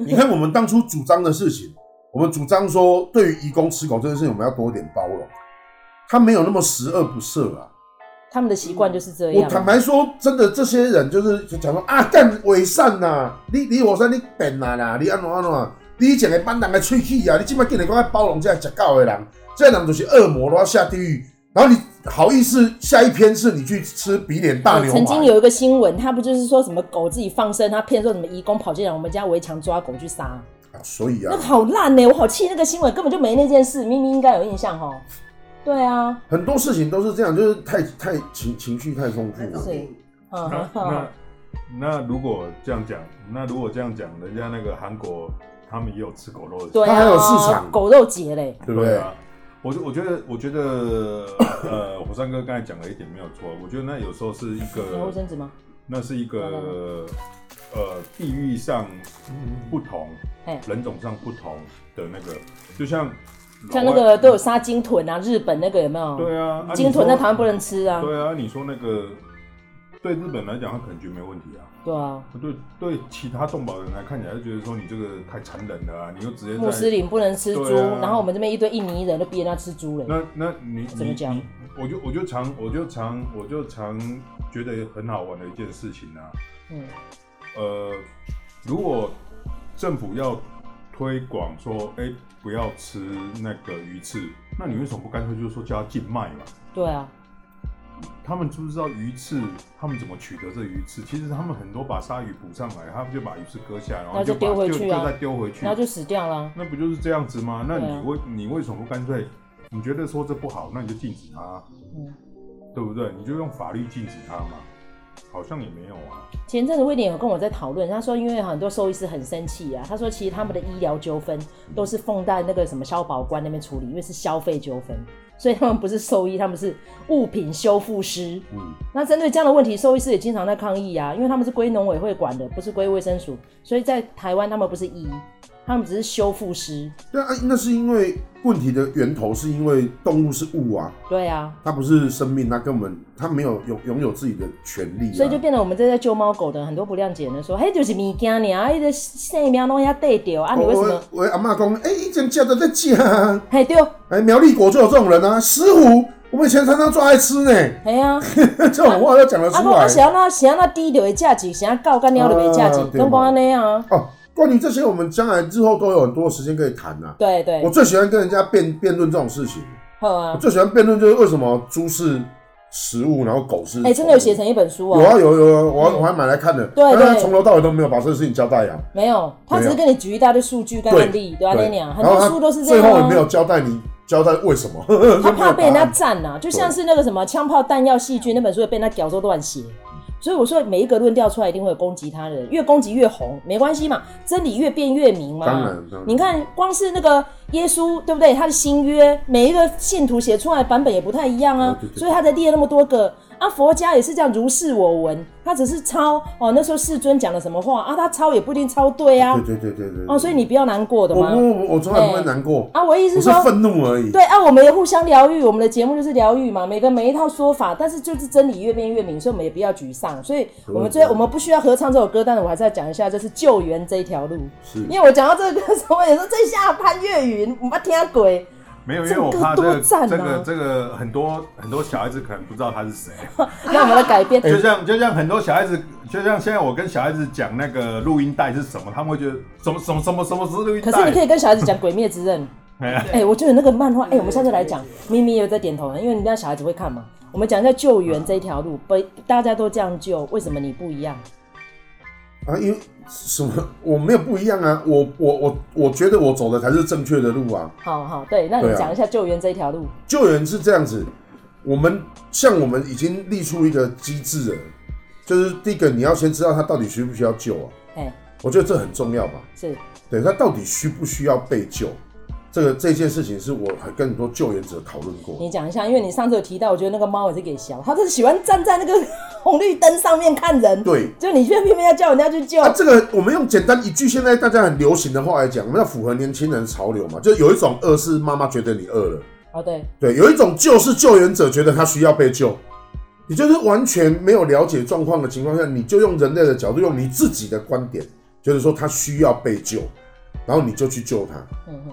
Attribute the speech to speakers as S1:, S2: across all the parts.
S1: 你看我们当初主张的事情，我们主张说，对于移工吃狗这件事情，我们要多一点包容。他没有那么十恶不赦啊。
S2: 他们的习惯就是这样。
S1: 我坦白说，真的，这些人就是就讲说啊，干伪善呐，你你我说你笨啊啦，你安怎安怎，你以前的班人的喙齿啊，你今麦竟然讲爱包容这样吃狗的人，这人就是恶魔，都要下地狱。然后你好意思，下一篇是你去吃比脸大牛排。
S2: 曾经有一个新闻，他不就是说什么狗自己放生，他骗说什么义工跑进来我们家围墙抓狗去杀啊？
S1: 所以啊，
S2: 那个好烂呢，我好气那个新闻根本就没那件事，明明应该有印象哈。对啊，
S1: 很多事情都是这样，就是太太情情绪太丰富了。
S2: 是，
S3: 那 那那如果这样讲，那如果这样讲，人家那个韩国他们也有吃狗肉的，
S2: 对啊，
S1: 他还有市场
S2: 狗肉节嘞，
S1: 对不对？
S3: 我我觉得我觉得呃，火山哥刚才讲了一点没有错，我觉得那有时候是一个
S2: 卫生纸吗？
S3: 那是一个呃地域上不同，人种上不同的那个，就像。
S2: 像那个都有杀鲸豚啊，日本那个有没有？
S3: 对啊，
S2: 鲸豚在台湾不能吃啊。
S3: 对啊，你说那个对日本来讲，他可能觉得没问题啊。
S2: 对啊，
S3: 对对，其他动保人来看起来就觉得说你这个太残忍了啊！你又直接
S2: 穆斯林不能吃猪，然后我们这边一堆印尼人都逼人家吃猪了。
S3: 那那你
S2: 怎么讲？
S3: 我就我就常我就常我就常觉得很好玩的一件事情啊。嗯。呃，如果政府要推广说，哎。不要吃那个鱼翅，那你为什么不干脆就是说叫它禁卖嘛？
S2: 对啊，
S3: 他们知不知道鱼刺？他们怎么取得这鱼刺？其实他们很多把鲨鱼捕上来，他们就把鱼刺割下来，然后就丢回去啊，就再丢回去，
S2: 然后就死掉了。
S3: 那不就是这样子吗？那你为你为什么不干脆？你觉得说这不好，那你就禁止它，嗯，对不对？你就用法律禁止它嘛。好像也没有啊。
S2: 前阵子威廉有跟我在讨论，他说因为很多兽医师很生气啊，他说其实他们的医疗纠纷都是放在那个什么消保官那边处理，因为是消费纠纷，所以他们不是兽医，他们是物品修复师。嗯，那针对这样的问题，兽医师也经常在抗议啊，因为他们是归农委会管的，不是归卫生署，所以在台湾他们不是医。他们只是修复师。
S1: 对啊，那是因为问题的源头是因为动物是物啊。
S2: 对啊，
S1: 它不是生命，它根本它没有拥拥有自己的权利，啊。
S2: 所以就变得我们这些救猫狗的很多不谅解的说，嘿，就是物件尔，伊个生命拢遐带掉啊，你为什么？
S1: 我阿妈讲，哎，以前叫都在讲。
S2: 嘿，对。
S1: 哎，苗栗国就有这种人啊，石虎，我们以前常常抓来吃呢。哎呀，这种话都讲得出来。啊，
S2: 我想要那想要那低的价值，想要高干鸟的没价钱，跟光那样啊。
S1: 关于这些，我们将来之后都有很多时间可以谈呐。
S2: 对对，
S1: 我最喜欢跟人家辩辩论这种事情。
S2: 好啊，
S1: 我最喜欢辩论就是为什么猪是食物，然后狗是……
S2: 哎，真的有写成一本书啊？
S1: 有啊有有，我我还买来看的。对对，从头到尾都没有把这个事情交代啊。
S2: 没有，他只是跟你举一大堆数据跟案例，对啊，那样很多书都是这样。
S1: 最后也没有交代你交代为什么。
S2: 他怕被人家赞呐，就像是那个什么枪炮弹药细菌那本书也被他屌说乱写。所以我说，每一个论调出来一定会有攻击他的人，越攻击越红，没关系嘛，真理越辩越明嘛。当然，当然。你看，光是那个耶稣，对不对？他的新约，每一个信徒写出来的版本也不太一样啊，所以他才列那么多个。啊，佛家也是这样，如是我闻，他只是抄哦。那时候世尊讲了什么话啊？他抄也不一定抄对啊。
S1: 对对对对对。
S2: 哦，所以你不要难过的嘛。
S1: 我我我从来不会难过
S2: 啊。我意思是说，
S1: 愤怒而已。
S2: 对啊，我们也互相疗愈，我们的节目就是疗愈嘛。每个每一套说法，但是就是真理越辩越明，所以我们也不要沮丧。所以我们最我们不需要合唱这首歌，但是我还是要讲一下，就是救援这一条路。是。因为我讲到这个歌时候，我也说这下潘越云，我们听鬼。
S3: 没有，因为我怕这个这个这个很多很多小孩子可能不知道他是谁。
S2: 那我们来改变，
S3: 就像就像很多小孩子，就像现在我跟小孩子讲那个录音带是什么，他们会觉得什么什么什么什么是录音带。
S2: 可是你可以跟小孩子讲《鬼灭之刃》。哎，我觉得那个漫画，哎，我们下次来讲，咪咪有在点头，因为人家小孩子会看嘛。我们讲一下救援这一条路，不，大家都这样救，为什么你不一样？
S1: 啊，因为什么？我没有不一样啊，我我我我觉得我走的才是正确的路啊。
S2: 好好，对，那你讲一下救援这一条路。
S1: 救援是这样子，我们像我们已经立出一个机制了，就是第一个你要先知道他到底需不需要救啊。哎，我觉得这很重要吧。
S2: 是，
S1: 对，他到底需不需要被救？这个这件事情是我很跟很多救援者讨论过。
S2: 你讲一下，因为你上次有提到，我觉得那个猫也是给小，它就是喜欢站在那个红绿灯上面看人。
S1: 对，
S2: 就你偏偏要叫人家去救。
S1: 啊，这个我们用简单一句现在大家很流行的话来讲，我们要符合年轻人潮流嘛，就有一种饿是妈妈觉得你饿了。
S2: 哦，对。
S1: 对，有一种救是救援者觉得他需要被救，你就是完全没有了解状况的情况下，你就用人类的角度，用你自己的观点。就是说他需要被救，然后你就去救他，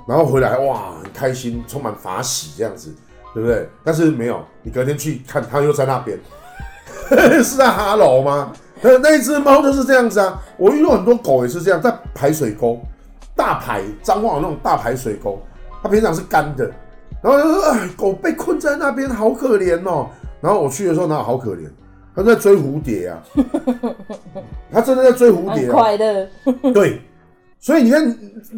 S1: 然后回来哇很开心，充满法喜这样子，对不对？但是没有，你隔天去看它又在那边，是在哈喽吗？那那一只猫就是这样子啊，我遇到很多狗也是这样，在排水沟，大排脏话那种大排水沟，它平常是干的，然后就说哎，狗被困在那边，好可怜哦。然后我去的时候，哪有好可怜？它在追蝴蝶啊，它真的在追蝴蝶，
S2: 快乐。
S1: 对，所以你看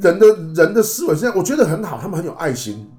S1: 人的人的思维是这样，我觉得很好，他们很有爱心。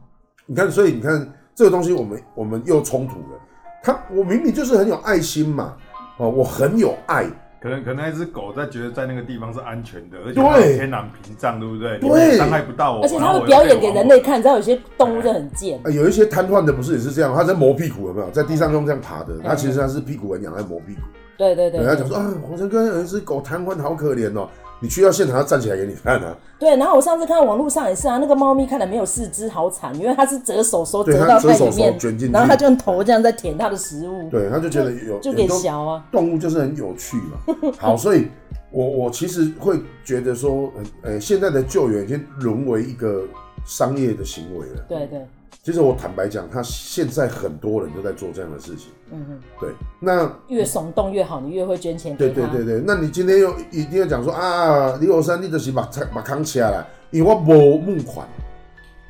S1: 你看，所以你看这个东西，我们我们又冲突了。他我明明就是很有爱心嘛，哦，我很有爱。
S3: 可能可能那只狗在觉得在那个地方是安全的，而且它有天然屏障，对不对？
S1: 对，
S3: 伤害不到我。
S2: 而且它会表演给人类看，你知道有些动物就很贱。
S1: 啊，有一些瘫痪的不是也是这样？他在磨屁股，有没有？在地上用这样爬的，他其实他是屁股很痒，在磨屁股。
S2: 对对对，
S1: 人家讲说啊，黄成哥有一只狗瘫痪，好可怜哦。你去到现场，它站起来给你看啊。
S2: 对，然后我上次看到网络上也是啊，那个猫咪看来没有四肢，好惨，因为它是折手手折到太里面，卷进，然后它就用头这样在舔它的食物。
S1: 对，它就觉得有
S2: 就给小啊，
S1: 动物就是很有趣嘛。好，所以我我其实会觉得说，呃，现在的救援已经沦为一个商业的行为了。
S2: 对对。
S1: 其实我坦白讲，他现在很多人都在做这样的事情。嗯哼，对。那
S2: 越耸动越好，你越会捐钱。
S1: 对对对对，那你今天又一定要讲说啊，李火山，你就是把把扛起来了，因为我无募款。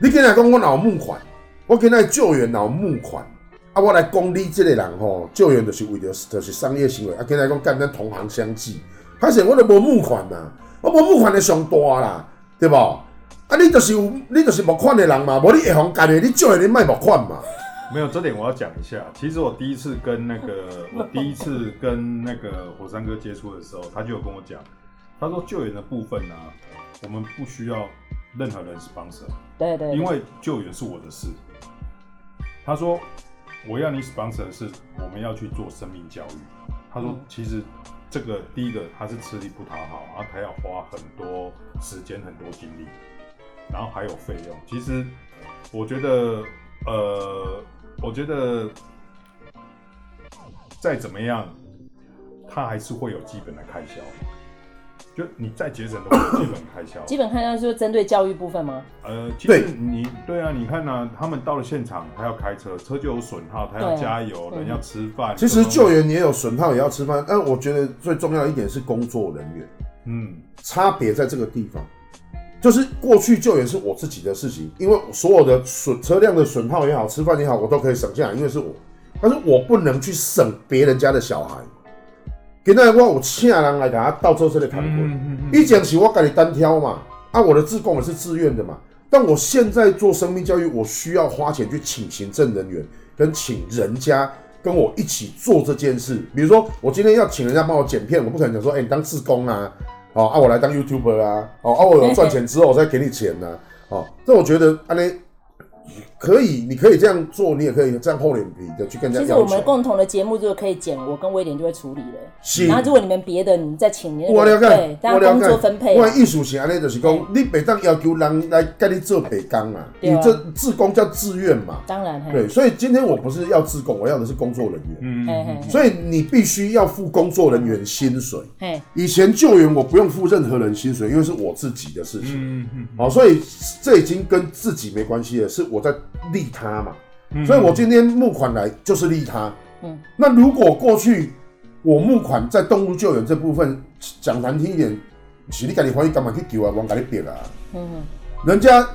S1: 你跟他讲我有募款，我跟他救援有募款，啊，我来讲你这个人吼，救援就是为了就是商业行为，啊，跟他讲干咱同行相济，发现我都无募款呐，我无募款的上大啦，对不？啊，你就是有，你就是募款的人嘛，无你会红干的，你就会你卖募款嘛。
S3: 没有这点我要讲一下。其实我第一次跟那个，我第一次跟那个火山哥接触的时候，他就有跟我讲，他说救援的部分呢、啊，我们不需要任何人 sponsor。
S2: 对，对对。
S3: 因为救援是我的事。他说我要你 sponsor 的是我们要去做生命教育。他说其实这个第一个他是吃力不讨好，然后他要花很多时间很多精力。然后还有费用，其实我觉得，呃，我觉得再怎么样，它还是会有基本的开销。就你再节省都会有基本开销。
S2: 基本开销就是针对教育部分吗？
S3: 呃，其实你对啊，你看呢、啊，他们到了现场，他要开车，车就有损耗，他要加油，人要吃饭。
S1: 其实救援也有损耗，也要吃饭。但我觉得最重要的一点是工作人员，嗯，差别在这个地方。就是过去救援是我自己的事情，因为所有的损车辆的损耗也好，吃饭也好，我都可以省下来，因为是我。但是我不能去省别人家的小孩。给那我我请人来给他倒车车的扛滚，以前是我自己单挑嘛，啊，我的志工也是自愿的嘛。但我现在做生命教育，我需要花钱去请行政人员，跟请人家跟我一起做这件事。比如说，我今天要请人家帮我剪片，我不可能讲说，哎、欸，你当志工啊。哦，啊，我来当 YouTuber 啊，哦，啊，我赚钱之后我再给你钱呢，哦，这我觉得安尼。可以，你可以这样做，你也可以这样厚脸皮的去跟人家。
S2: 其实我们共同的节目就可以剪，我跟威廉就会处理了。是。然后如果你们别的，你再请人那个。我了解。对，大家工作分配。
S1: 我的意思是安尼，就是讲你别当要求人来跟你做北工啊，你这自工叫自愿嘛。
S2: 当然。
S1: 对，所以今天我不是要自工，我要的是工作人员。嗯。所以你必须要付工作人员薪水。以前救援我不用付任何人薪水，因为是我自己的事情。嗯嗯。好，所以这已经跟自己没关系了，是我在。利他嘛，所以我今天募款来就是利他。嗯，那如果过去我募款在动物救援这部分讲难听一点，是你赶紧怀疑干嘛去救啊？我赶紧别啊。嗯，人家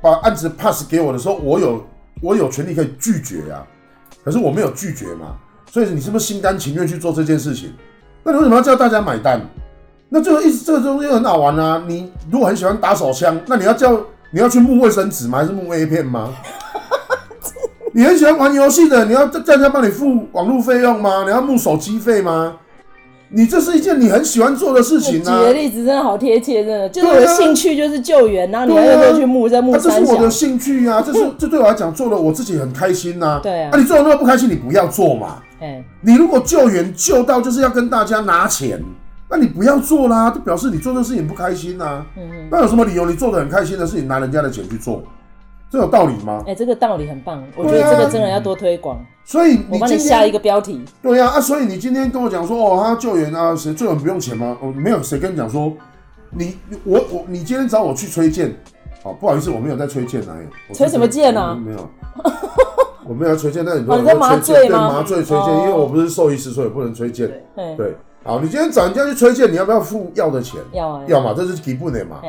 S1: 把案子 pass 给我的时候，我有我有权利可以拒绝啊，可是我没有拒绝嘛，所以你是不是心甘情愿去做这件事情？那你为什么要叫大家买单？那这个意思，这个东西很好玩啊。你如果很喜欢打手枪，那你要叫你要去募卫生纸吗？还是募 A 片吗？你很喜欢玩游戏的，你要叫人家帮你付网络费用吗？你要募手机费吗？你这是一件你很喜欢做的事情啊！举的
S2: 例子真的好贴切，真的，就是我的兴趣就是救援，然后你还要去募在募。
S1: 这是我的兴趣啊，这是这对我来讲做的我自己很开心呐。
S2: 对啊，
S1: 啊，你做的那么不开心，你不要做嘛。哎，你如果救援救到就是要跟大家拿钱，那你不要做啦，就表示你做这事情不开心呐。嗯嗯。那有什么理由你做的很开心的事情拿人家的钱去做？这有道理吗？
S2: 哎、欸，这个道理很棒，我觉得这个真的要多推广。
S1: 所以
S2: 我帮你下一个标题。
S1: 对呀，啊，所以你今天跟我讲说，哦，他救援啊，谁救援不用钱吗？哦，没有，谁跟你讲说你我我你今天找我去崔健，好不好意思，我没有在崔健哎，
S2: 崔什么健呢？
S1: 没有，我没有在崔健，那你说
S2: 你在麻醉吗？
S1: 麻醉崔健，因为我不是兽医师，所以不能崔健。对，好，你今天找人家去崔健，你要不要付药的钱？
S2: 要啊，
S1: 要嘛，这是基本的嘛。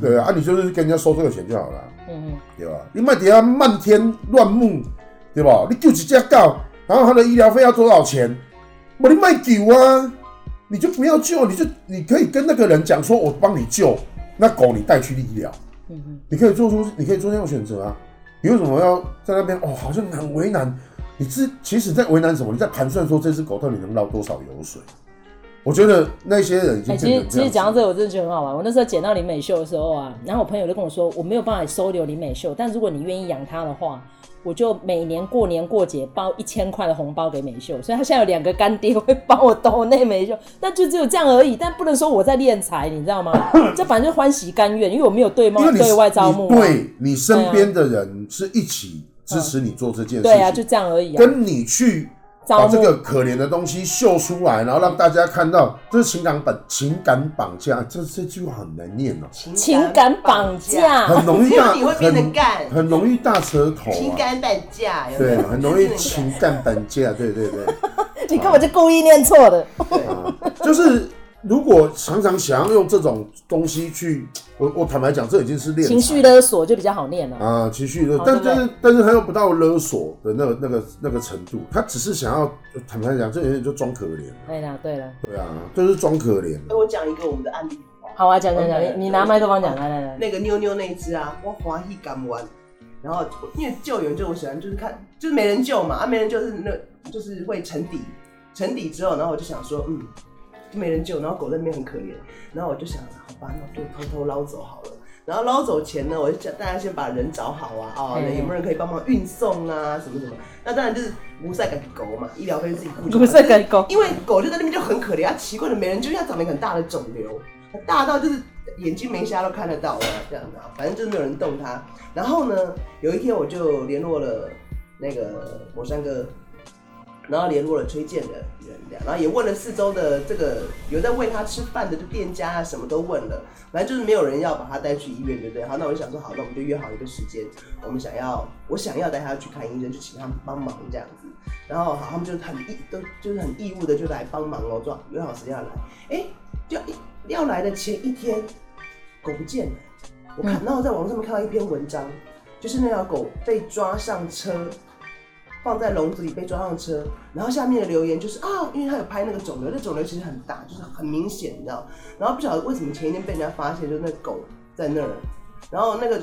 S1: 对啊，啊，你就是跟人家收这个钱就好了。嗯嗯，对吧？你卖底下漫天乱木，对吧？你救几只狗，然后他的医疗费要多少钱？我你卖狗啊！你就不要救，你就你可以跟那个人讲说，我帮你救那狗，你带去医疗。嗯嗯，你可以做出，你可以做这样选择啊。你为什么要在那边？哦，好像很为难。你是其实在为难什么？你在盘算说这只狗到底能捞多少油水？我觉得那些人已经、欸、其实其实讲到这个，我真的觉得很好玩。我那时候捡到林美秀的时候啊，然后我朋友就跟我说，我没有办法收留林美秀，但如果你愿意养她的话。我就每年过年过节包一千块的红包给美秀，所以她现在有两个干爹会帮我兜内美秀，但就只有这样而已，但不能说我在敛财，你知道吗？这反正就欢喜甘愿，因为我没有对猫对外招募，对你身边的人是一起支持你做这件事情，
S2: 对啊，就这样而已，
S1: 跟你去。把这个可怜的东西秀出来，然后让大家看到，这是情感绑情感绑架，这这句话很难念哦。
S2: 情感绑架
S1: 很容易大，
S4: 你会变得干，
S1: 很容易大舌头。
S4: 情感绑架，
S1: 对，很容易情感绑架，对对对。
S2: 你根本就故意念错的。
S1: 对，就是。如果常常想要用这种东西去，我我坦白讲，这已经是练
S2: 情绪勒索，就比较好念了
S1: 啊。情绪勒，但但是但是他又不到勒索的那个那个那个程度，他只是想要坦白讲，这有点就装可怜。
S2: 对了对了，
S1: 对啊，就是装可怜。
S4: 哎，我讲一个我们的案例。
S2: 好啊，讲讲讲，你你拿麦克风讲，来来来。
S4: 那个妞妞那一只啊，我欢喜甘愿，然后因为救援就我喜欢，就是看就是没人救嘛，啊没人救是那就是会沉底，沉底之后，然后我就想说，嗯。没人救，然后狗在那边很可怜，然后我就想，好吧，那就偷偷捞走好了。然后捞走前呢，我就叫大家先把人找好啊，哦，有没有人可以帮忙运送啊，什么什么？那当然就是无赛给狗嘛，医疗费自己付。
S2: 无赛给狗，
S4: 因为狗就在那边就很可怜，它奇怪的没人救，它长了一个很大的肿瘤，大到就是眼睛没瞎都看得到啊这样的，反正就是没有人动它。然后呢，有一天我就联络了那个火山哥。然后联络了崔健的人，然后也问了四周的这个有在喂他吃饭的店家啊，什么都问了，反正就是没有人要把他带去医院，对不对？好，那我就想说，好，那我们就约好一个时间，我们想要，我想要带他去看医生，就请他们帮忙这样子。然后好，他们就很义，都就是很义务的就来帮忙哦，说约好时间要来。哎，就要来的前一天，狗不见了。我看，然后在网络上面看到一篇文章，就是那条狗被抓上车。放在笼子里被抓上车，然后下面的留言就是啊，因为他有拍那个肿瘤，那肿瘤其实很大，就是很明显，你知道。然后不晓得为什么前一天被人家发现，就那狗在那儿。然后那个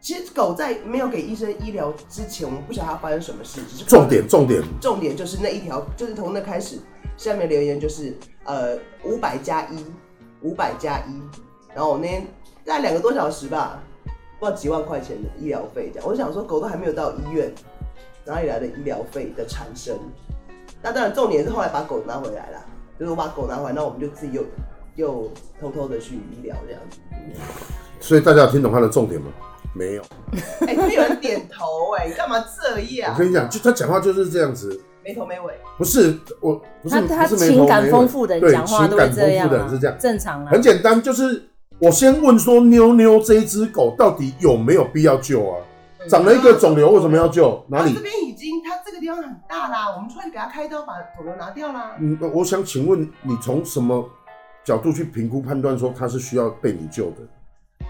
S4: 其实狗在没有给医生医疗之前，我们不晓得它发生什么事。只是
S1: 重点重点
S4: 重点就是那一条，就是从那开始，下面留言就是呃五百加一，五百加一。然后我那天大概两个多小时吧，不知道几万块钱的医疗费这样。我想说狗都还没有到医院。哪里来的医疗费的产生？那当然，重点是后来把狗拿回来了。就是我把狗拿回来，那我们就自己又又偷偷的去医疗这样子。
S1: 所以大家有听懂他的重点吗？没有。
S4: 哎、欸，没有人点头哎、欸，你干嘛这样？
S1: 我跟你讲，就他讲话就是这样子，
S4: 没头没尾。
S1: 不是我，不是
S2: 他，他情感丰富的人讲话都这样，情感丰富的人是这样，正常啊。
S1: 很简单，就是我先问说，妞妞这一只狗到底有没有必要救啊？长了一个肿瘤，为什么要救？哪里？
S4: 这边已经，它这个地方很大啦，我们出去给他开刀，把肿瘤拿掉啦。
S1: 嗯，我想请问你从什么角度去评估判断说他是需要被你救的？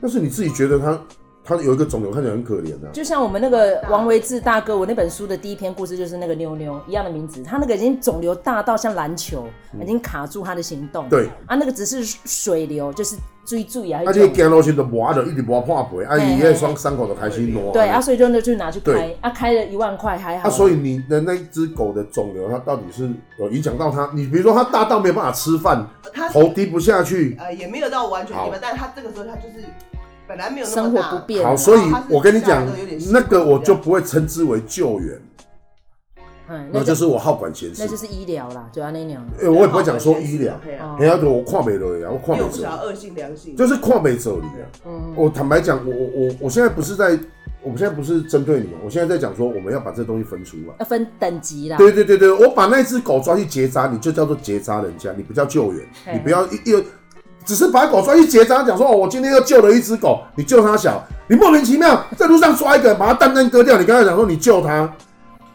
S1: 但是你自己觉得它。他有一个肿瘤，看起来很可怜的、啊。
S2: 就像我们那个王维志大哥，我那本书的第一篇故事就是那个妞妞一样的名字。他那个已经肿瘤大到像篮球，嗯、已经卡住他的行动。
S1: 对
S2: 啊，那个只是水流，就是追注意啊。
S1: 而且走路时都磨着，一直磨破皮，啊，伊那双伤口都开始挪。
S2: 对啊，所以就那就拿去开，对啊，开了一万块还好。
S1: 啊，所以你的那只狗的肿瘤，它到底是有影响到它？你比如说它大到没有办法吃饭，它头低不下去，
S4: 呃，也没有到完全低吧，但是它这个时候它就是。本来没有那么
S2: 生活不便，
S1: 好，所以我跟你讲，那个我就不会称之为救援，嗯，那就是我好管闲事，
S2: 那就是医疗啦，对啊，那样，
S1: 哎，我也不会讲说医疗，人家给我跨美了呀，我跨美走，
S4: 恶性良性，
S1: 就是跨美走你啊，嗯，我坦白讲，我我我我现在不是在，我们现在不是针对你们，我现在在讲说我们要把这东西分出来，
S2: 要分等级啦，
S1: 对对对对，我把那只狗抓去结扎，你就叫做结扎人家，你不叫救援，你不要一只是把狗抓去结扎，讲说哦，我今天又救了一只狗，你救它小，你莫名其妙在路上抓一个，把它蛋蛋割掉，你刚才讲说你救它，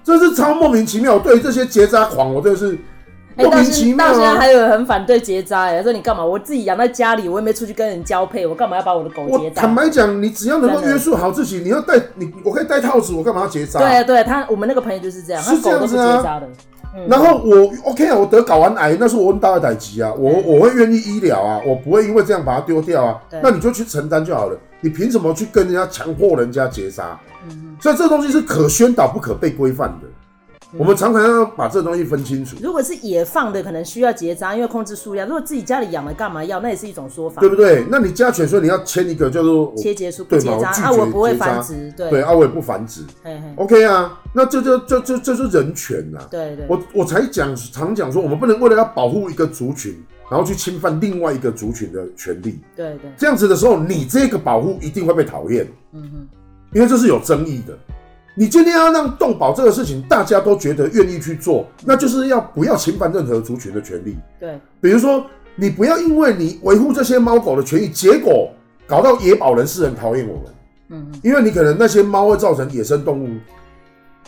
S1: 这是超莫名其妙。对于这些结扎狂，我真的是莫名其妙、啊
S2: 欸。到现在还有人很反对结扎，哎，说你干嘛？我自己养在家里，我也没出去跟人交配，我干嘛要把我的狗结扎？
S1: 坦白讲，你只要能够约束好自己，你要戴你，我可以戴套子，我干嘛要结扎？
S2: 对啊对，他我们那个朋友就是这样，
S1: 是这样子啊。
S2: 嗯、
S1: 然后我 OK 啊，我得睾丸癌，那是我问大的打击啊，我我会愿意医疗啊，我不会因为这样把它丢掉啊。那你就去承担就好了，你凭什么去跟人家强迫人家结杀？嗯，所以这东西是可宣导不可被规范的。我们常常要把这东西分清楚。
S2: 如果是野放的，可能需要结扎，因为控制数量；如果自己家里养的，干嘛要？那也是一种说法，
S1: 对不对？那你家犬说你要签一个叫做
S2: 切结束，不结扎啊，我不会繁殖，对
S1: 对啊，我也不繁殖。嘿嘿，OK 啊，那这就这这这是人权呐，
S2: 对对，
S1: 我我才讲常讲说，我们不能为了要保护一个族群，然后去侵犯另外一个族群的权利，
S2: 对对，
S1: 这样子的时候，你这个保护一定会被讨厌，嗯哼，因为这是有争议的。你今天要让动保这个事情，大家都觉得愿意去做，那就是要不要侵犯任何族群的权利？
S2: 对，
S1: 比如说你不要因为你维护这些猫狗的权益，结果搞到野保人士很讨厌我们。嗯，因为你可能那些猫会造成野生动物。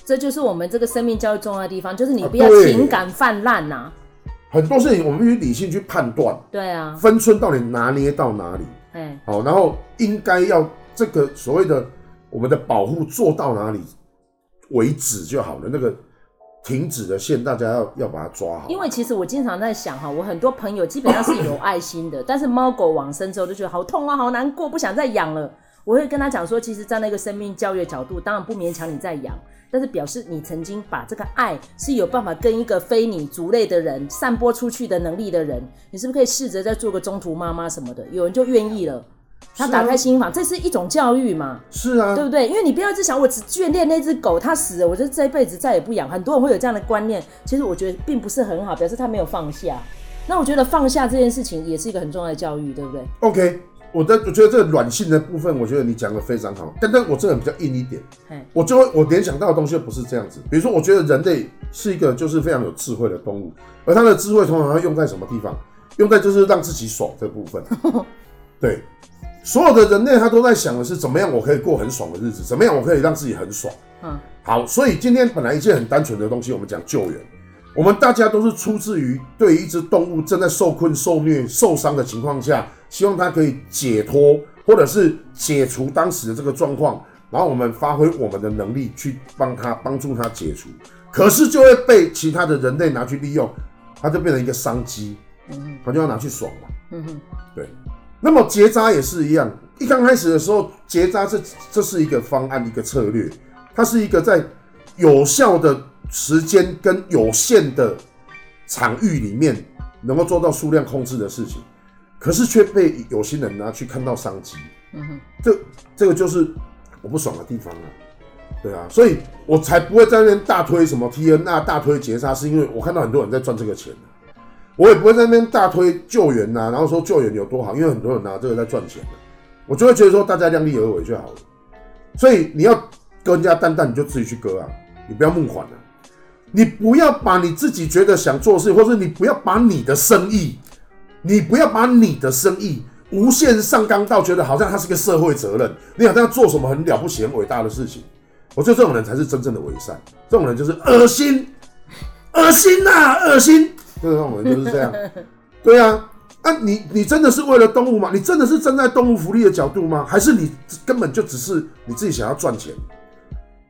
S2: 这就是我们这个生命教育重要的地方，就是你不要情感泛滥呐。
S1: 很多事情我们必须理性去判断。
S2: 对啊，
S1: 分寸到底拿捏到哪里？哎，好，然后应该要这个所谓的。我们的保护做到哪里为止就好了，那个停止的线，大家要要把它抓好。
S2: 因为其实我经常在想哈，我很多朋友基本上是有爱心的，但是猫狗往生之后就觉得好痛啊，好难过，不想再养了。我会跟他讲说，其实站，在那个生命教育角度，当然不勉强你再养，但是表示你曾经把这个爱是有办法跟一个非你族类的人散播出去的能力的人，你是不是可以试着再做个中途妈妈什么的？有人就愿意了。他打开心房，这是一种教育嘛？
S1: 是啊，
S2: 对不对？因为你不要一直想，我只眷恋那只狗，它死了，我就这辈子再也不养。很多人会有这样的观念，其实我觉得并不是很好，表示他没有放下。那我觉得放下这件事情也是一个很重要的教育，对不对
S1: ？OK，我的我觉得这个软性的部分，我觉得你讲的非常好。但但我这个人比较硬一点，我就会我联想到的东西不是这样子。比如说，我觉得人类是一个就是非常有智慧的动物，而它的智慧通常要用在什么地方？用在就是让自己爽这部分，对。所有的人类他都在想的是怎么样我可以过很爽的日子，怎么样我可以让自己很爽。嗯，好，所以今天本来一件很单纯的东西，我们讲救援，我们大家都是出自于对于一只动物正在受困、受虐、受伤的情况下，希望它可以解脱或者是解除当时的这个状况，然后我们发挥我们的能力去帮它帮助它解除，可是就会被其他的人类拿去利用，它就变成一个商机，嗯，它就要拿去爽嘛，嗯哼，对。那么结扎也是一样，一刚开始的时候，结扎这这是一个方案，一个策略，它是一个在有效的时间跟有限的场域里面能够做到数量控制的事情，可是却被有心人拿去看到商机。嗯哼，这这个就是我不爽的地方啊。对啊，所以我才不会在那边大推什么 TNR，大推结扎，是因为我看到很多人在赚这个钱。我也不会在那边大推救援呐、然后说救援有多好，因为很多人拿这个在赚钱的，我就会觉得说大家量力而为就好了。所以你要割人家蛋蛋，你就自己去割啊，你不要募款啊，你不要把你自己觉得想做事，或者你不要把你的生意，你不要把你的生意无限上纲到觉得好像它是个社会责任，你好像要做什么很了不起、很伟大的事情。我觉得这种人才是真正的伪善，这种人就是恶心，恶心呐、啊，恶心。这种人就是这样，对啊，啊你你真的是为了动物吗？你真的是站在动物福利的角度吗？还是你根本就只是你自己想要赚钱？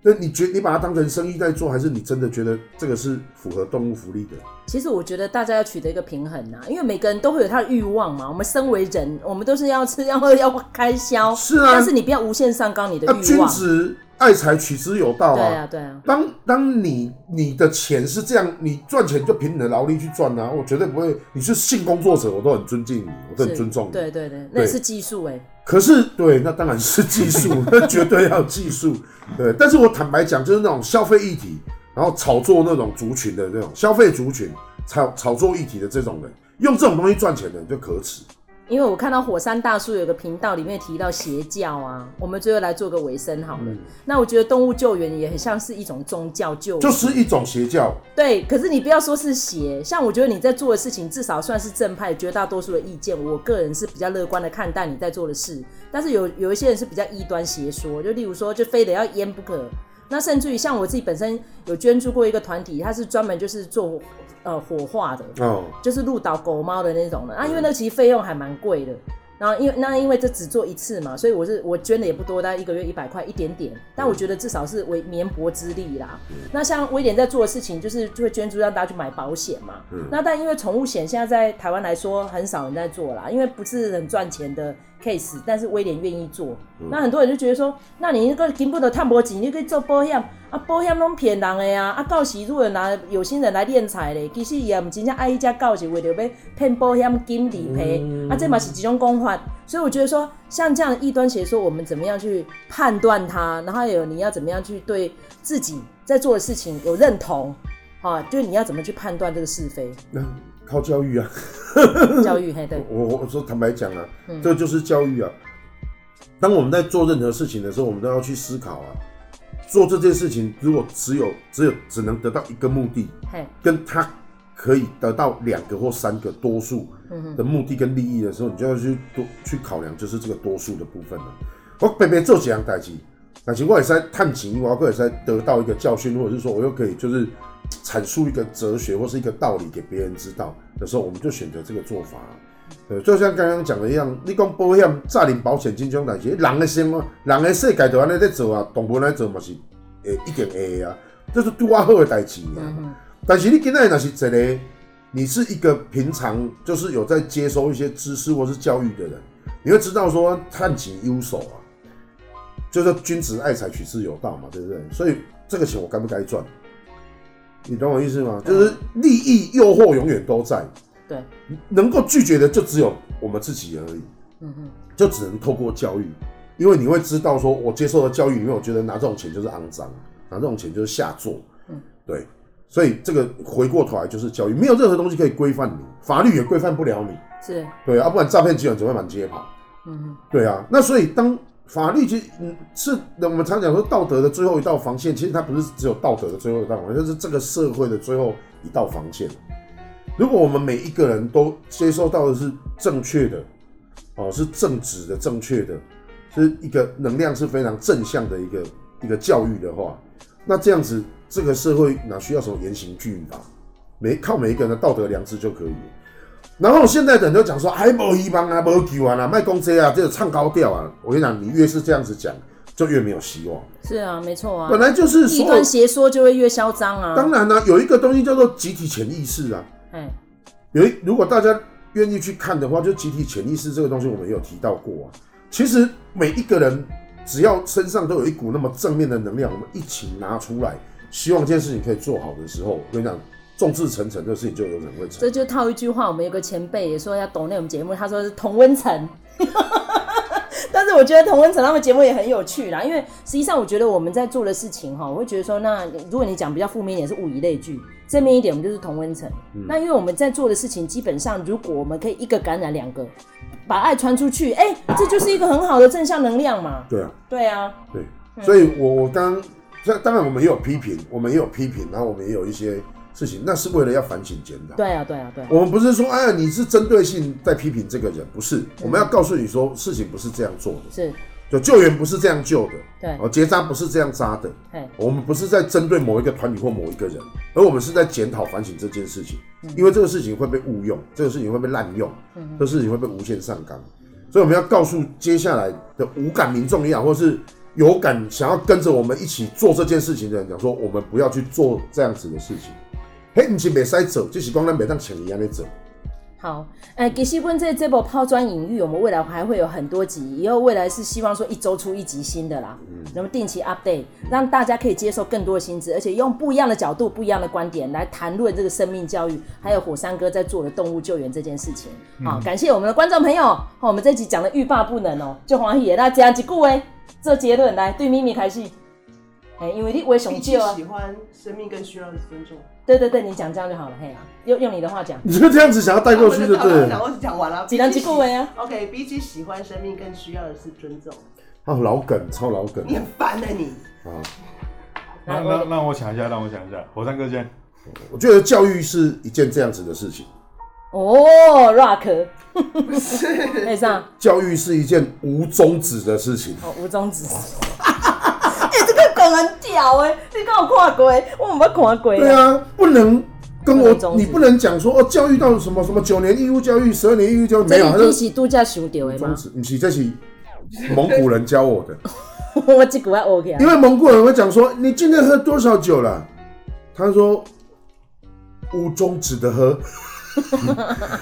S1: 那你觉你把它当成生意在做，还是你真的觉得这个是符合动物福利的？
S2: 其实我觉得大家要取得一个平衡呐，因为每个人都会有他的欲望嘛。我们身为人，我们都是要吃，要喝，要开销。
S1: 是啊，
S2: 但是你不要无限上纲你的欲望。
S1: 啊，君子爱财，取之有道啊。
S2: 对啊，对啊。
S1: 当当你你的钱是这样，你赚钱就凭你的劳力去赚啊，我绝对不会。你是性工作者，我都很尊敬你，我都很尊重你。
S2: 对对对，那是技术哎。
S1: 可是，对，那当然是技术，那绝对要技术。对，但是我坦白讲，就是那种消费议题，然后炒作那种族群的那种消费族群，炒炒作议题的这种人，用这种东西赚钱的人就可耻。
S2: 因为我看到火山大叔有个频道里面提到邪教啊，我们最后来做个尾声好了。嗯、那我觉得动物救援也很像是一种宗教救援，
S1: 就是一种邪教。
S2: 对，可是你不要说是邪，像我觉得你在做的事情至少算是正派，绝大多数的意见，我个人是比较乐观的看待你在做的事。但是有有一些人是比较异端邪说，就例如说，就非得要淹不可。那甚至于像我自己本身有捐助过一个团体，他是专门就是做。呃，火化的，哦，就是入岛狗猫的那种的，啊，因为那其实费用还蛮贵的。然后因为那因为这只做一次嘛，所以我是我捐的也不多，大概一个月一百块，一点点。但我觉得至少是为绵薄之力啦。嗯、那像威廉在做的事情，就是就会捐助让大家去买保险嘛。嗯、那但因为宠物险现在在台湾来说很少人在做啦，因为不是很赚钱的 case。但是威廉愿意做，嗯、那很多人就觉得说，那你那个根本的探波机，你可以做保险啊，保险拢骗人的呀。啊，到时如果拿有心人来敛财嘞，其实也唔真正爱一家告是为了要骗保险金理赔，嗯、啊，这嘛是几种公法。所以我觉得说，像这样的异端邪说，我们怎么样去判断它？然后还有你要怎么样去对自己在做的事情有认同？啊，就是你要怎么去判断这个是非？
S1: 那靠教育啊，
S2: 教育嘿，对。
S1: 我我说坦白讲啊，嗯、这就是教育啊。当我们在做任何事情的时候，我们都要去思考啊，做这件事情如果只有只有只能得到一个目的，跟他。可以得到两个或三个多数的目的跟利益的时候，你就要去多去考量，就是这个多数的部分了。我偏偏做几样代志，但是我也是在探情，我也是在得到一个教训，或者是说我又可以就是阐述一个哲学或是一个道理给别人知道的时候，我们就选择这个做法。对，就像刚刚讲的一样，你讲保险、诈领保险、金融代志，人的生活，人的世界都安尼在做啊，动物来做嘛是诶一定会啊，这是对我好的代志啊。但是你今天若是一个，你是一个平常就是有在接收一些知识或是教育的人，你会知道说探钱有手啊，就是君子爱财取之有道嘛，对不对？所以这个钱我该不该赚？你懂我意思吗？就是利益诱惑永远都在，对，能够拒绝的就只有我们自己而已。嗯嗯，就只能透过教育，因为你会知道说，我接受的教育里面，我觉得拿这种钱就是肮脏，拿这种钱就是下作。嗯，对。所以这个回过头来就是教育，没有任何东西可以规范你，法律也规范不了你。
S2: 是，
S1: 对啊，不然诈骗集团只会满街跑。嗯哼，对啊。那所以当法律其实嗯是，我们常讲说道德的最后一道防线，其实它不是只有道德的最后一道防线，就是这个社会的最后一道防线。如果我们每一个人都接收到的是正确的，哦，是正直的、正确的，是一个能量是非常正向的一个一个教育的话，那这样子。这个社会哪需要什么严刑峻法？每靠每一个人的道德良知就可以。然后现在的人都讲说，还没希望啊，没救啊，卖公车啊，这个唱高调啊。我跟你讲，你越是这样子讲，就越没有希望。是啊，没错啊。本来就是异端邪说就会越嚣张啊。当然呢、啊，有一个东西叫做集体潜意识啊。嗯。有一，如果大家愿意去看的话，就集体潜意识这个东西，我们也有提到过啊。其实每一个人只要身上都有一股那么正面的能量，我们一起拿出来。希望这件事情可以做好的时候，我跟你讲，众志成城，这事情就有可能会成。这就套一句话，我们有个前辈也说要懂那种节目，他说是同温层。但是我觉得同温层他们节目也很有趣啦，因为实际上我觉得我们在做的事情哈，我会觉得说，那如果你讲比较负面一点是物以类聚，正面一点我们就是同温层。嗯、那因为我们在做的事情，基本上如果我们可以一个感染两个，把爱传出去，哎、欸，这就是一个很好的正向能量嘛。对啊，对啊，对。所以我我刚。这当然，我们也有批评，我们也有批评，然后我们也有一些事情，那是为了要反省检讨。对啊，对啊，对啊。我们不是说，哎呀，你是针对性在批评这个人，不是。嗯、我们要告诉你说，事情不是这样做的。是。就救援不是这样救的。对。哦，结扎不是这样扎的。对。我们不是在针对某一个团体或某一个人，而我们是在检讨反省这件事情。嗯、因为这个事情会被误用，这个事情会被滥用，嗯、这个事情会被无限上纲。所以我们要告诉接下来的无感民众也好，或是。有感想要跟着我们一起做这件事情的人讲说，我们不要去做这样子的事情。嘿，你是没使走，就是讲咱别当像一样的走。好，哎、欸，其实问这这部抛砖引玉，我们未来还会有很多集，以后未来是希望说一周出一集新的啦。嗯。那么定期 update，让大家可以接受更多的新知，而且用不一样的角度、不一样的观点来谈论这个生命教育，还有火山哥在做的动物救援这件事情。好，感谢我们的观众朋友。好，我们这集讲的欲罢不能哦、喔，就黄喜那这样一句诶。做结论来，对咪咪开始。
S2: 哎，因为你为什么喜
S4: 欢生命更需要的尊重？
S2: 对对对，你讲这样就好了，嘿，用用你的话讲，
S1: 你就这样子想要带过去就对了。
S4: 讲我讲完了，
S2: 几两几部位啊
S4: ？OK，比起喜欢生命更需要的是尊重。
S1: 哦，老梗，超老梗，
S4: 你很烦啊你。啊，
S3: 那那那我想一下，让我想一下，火山哥先。
S1: 我觉得教育是一件这样子的事情。
S2: 哦，Rock，没上。
S1: 教育是一件无终止的事情。
S2: 哦，无终止。屌哎，你跟我看过，我没看过。
S1: 对啊，不能跟我，你不能讲说哦，教育到什么什么九年义务教育，十二年义务教育没有。
S2: 这是度假想到的吗？
S1: 不是，这是蒙古人教我的。
S2: 我这个要 OK 啊。
S1: 因为蒙古人会讲说，你今天喝多少酒了？他说无中止的喝。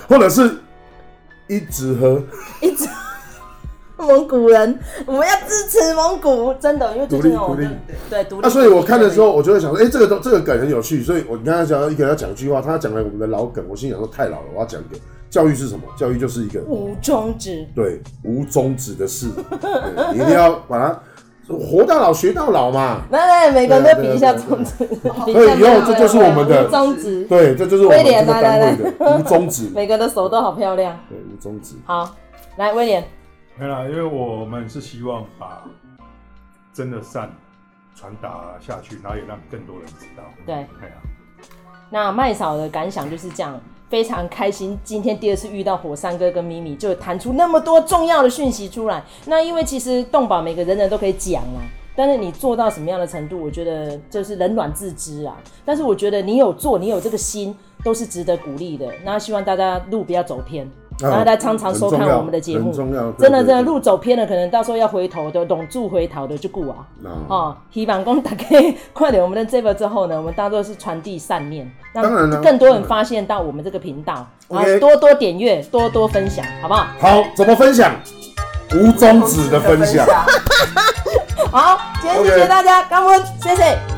S1: 或者是一直喝，
S2: 一直蒙古人，我们要支持蒙古，真的，因为独立独立对独立。那
S1: 所以我看的时候，我就会想说，哎、欸，这个都这个梗很有趣。所以我刚才讲一个要讲一句话，他讲了我们的老梗，我心想说太老了，我要讲一个教育是什么？教育就是一个
S2: 无终止，
S1: 对，无终止的事，你一定要把它。活到老学到老嘛，
S2: 来来，每个人都比一下中指，
S1: 所以以后这就是我们的
S2: 中指，
S1: 对，这就是我们这个单位的无终止。
S2: 每个人的手都好漂亮，
S1: 对，无终止。
S2: 好，来威廉，
S3: 没啦，因为我们是希望把真的善传达下去，然后也让更多人知道。
S2: 对，对啊。那麦嫂的感想就是这样。非常开心，今天第二次遇到火山哥跟咪咪，就弹出那么多重要的讯息出来。那因为其实动保每个人人都可以讲啊，但是你做到什么样的程度，我觉得就是冷暖自知啊。但是我觉得你有做，你有这个心，都是值得鼓励的。那希望大家路不要走偏。然后他常常收看我们的节目，真的真的路走偏了，可能到时候要回头的，拢住回头的就顾啊。哦，希望讲大家快点我们的这个之后呢，我们当做是传递善念，让更多人发现到我们这个频道，然后多多点阅，多多分享，好不好？
S1: 好，怎么分享？无终止的分享。
S2: 好，今天谢谢大家，感恩，谢谢。